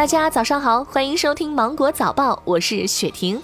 大家早上好，欢迎收听芒果早报，我是雪婷。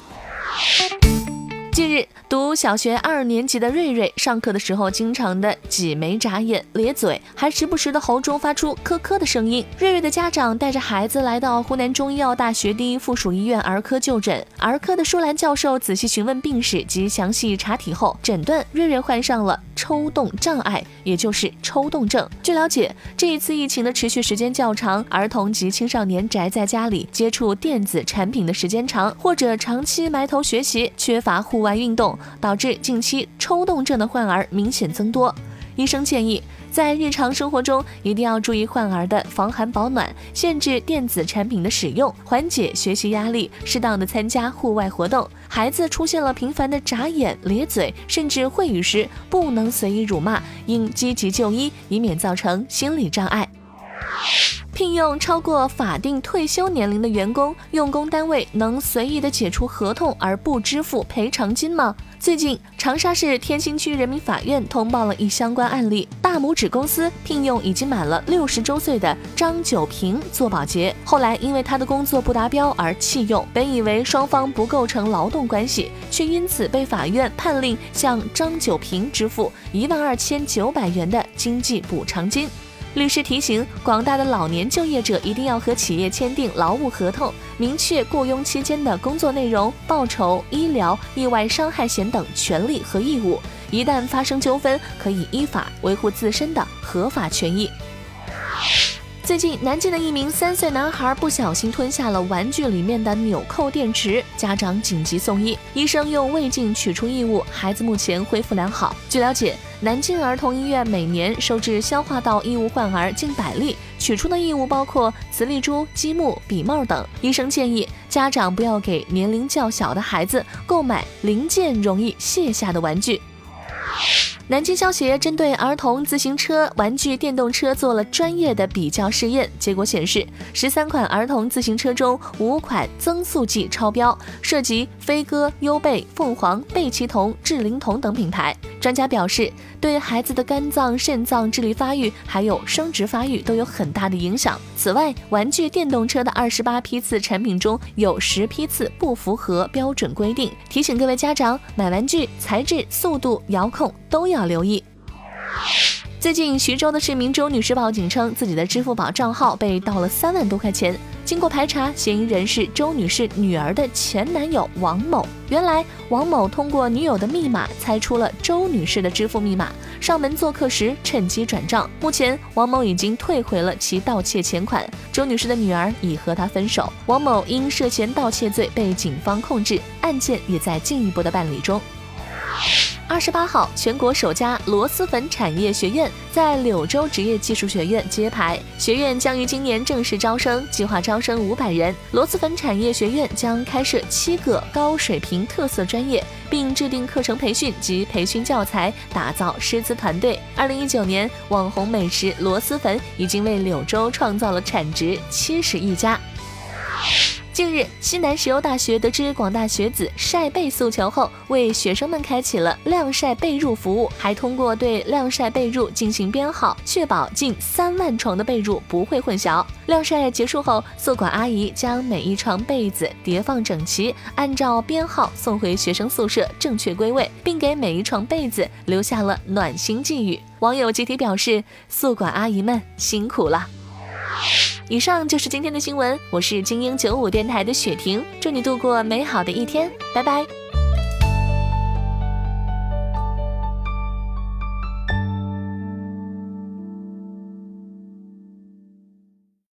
近日，读小学二年级的瑞瑞上课的时候，经常的挤眉眨眼、咧嘴，还时不时的喉中发出咳咳的声音。瑞瑞的家长带着孩子来到湖南中医药大学第一附属医院儿科就诊，儿科的舒兰教授仔细询问病史及详细查体后，诊断瑞瑞患上了抽动障碍，也就是抽动症。据了解，这一次疫情的持续时间较长，儿童及青少年宅在家里接触电子产品的时间长，或者长期埋头学习，缺乏户。外运动导致近期抽动症的患儿明显增多，医生建议在日常生活中一定要注意患儿的防寒保暖，限制电子产品的使用，缓解学习压力，适当的参加户外活动。孩子出现了频繁的眨眼、咧嘴，甚至会语时，不能随意辱骂，应积极就医，以免造成心理障碍。聘用超过法定退休年龄的员工，用工单位能随意的解除合同而不支付赔偿金吗？最近，长沙市天心区人民法院通报了一相关案例：大拇指公司聘用已经满了六十周岁的张九平做保洁，后来因为他的工作不达标而弃用。本以为双方不构成劳动关系，却因此被法院判令向张九平支付一万二千九百元的经济补偿金。律师提醒广大的老年就业者，一定要和企业签订劳务合同，明确雇佣期间的工作内容、报酬、医疗、意外伤害险等权利和义务。一旦发生纠纷，可以依法维护自身的合法权益。最近，南京的一名三岁男孩不小心吞下了玩具里面的纽扣电池，家长紧急送医，医生用胃镜取出异物，孩子目前恢复良好。据了解，南京儿童医院每年收治消化道异物患儿近百例，取出的异物包括磁力珠、积木、笔帽等。医生建议家长不要给年龄较小的孩子购买零件容易卸下的玩具。南京消协针对儿童自行车、玩具电动车做了专业的比较试验，结果显示，十三款儿童自行车中五款增速剂超标，涉及飞鸽、优贝、凤凰、贝奇童、智灵童等品牌。专家表示，对孩子的肝脏、肾脏、智力发育还有生殖发育都有很大的影响。此外，玩具电动车的二十八批次产品中有十批次不符合标准规定，提醒各位家长，买玩具材质、速度、遥控都要要留意。最近，徐州的市民周女士报警称，自己的支付宝账号被盗了三万多块钱。经过排查，嫌疑人是周女士女儿的前男友王某。原来，王某通过女友的密码猜出了周女士的支付密码，上门做客时趁机转账。目前，王某已经退回了其盗窃钱款，周女士的女儿已和他分手。王某因涉嫌盗窃罪被警方控制，案件也在进一步的办理中。二十八号，全国首家螺蛳粉产业学院在柳州职业技术学院揭牌，学院将于今年正式招生，计划招生五百人。螺蛳粉产业学院将开设七个高水平特色专业，并制定课程培训及培训教材，打造师资团队。二零一九年，网红美食螺蛳粉已经为柳州创造了产值七十亿加。近日，西南石油大学得知广大学子晒被诉求后，为学生们开启了晾晒被褥服务，还通过对晾晒被褥进行编号，确保近三万床的被褥不会混淆。晾晒结束后，宿管阿姨将每一床被子叠放整齐，按照编号送回学生宿舍正确归位，并给每一床被子留下了暖心寄语。网友集体表示：宿管阿姨们辛苦了。以上就是今天的新闻，我是精英九五电台的雪婷，祝你度过美好的一天，拜拜。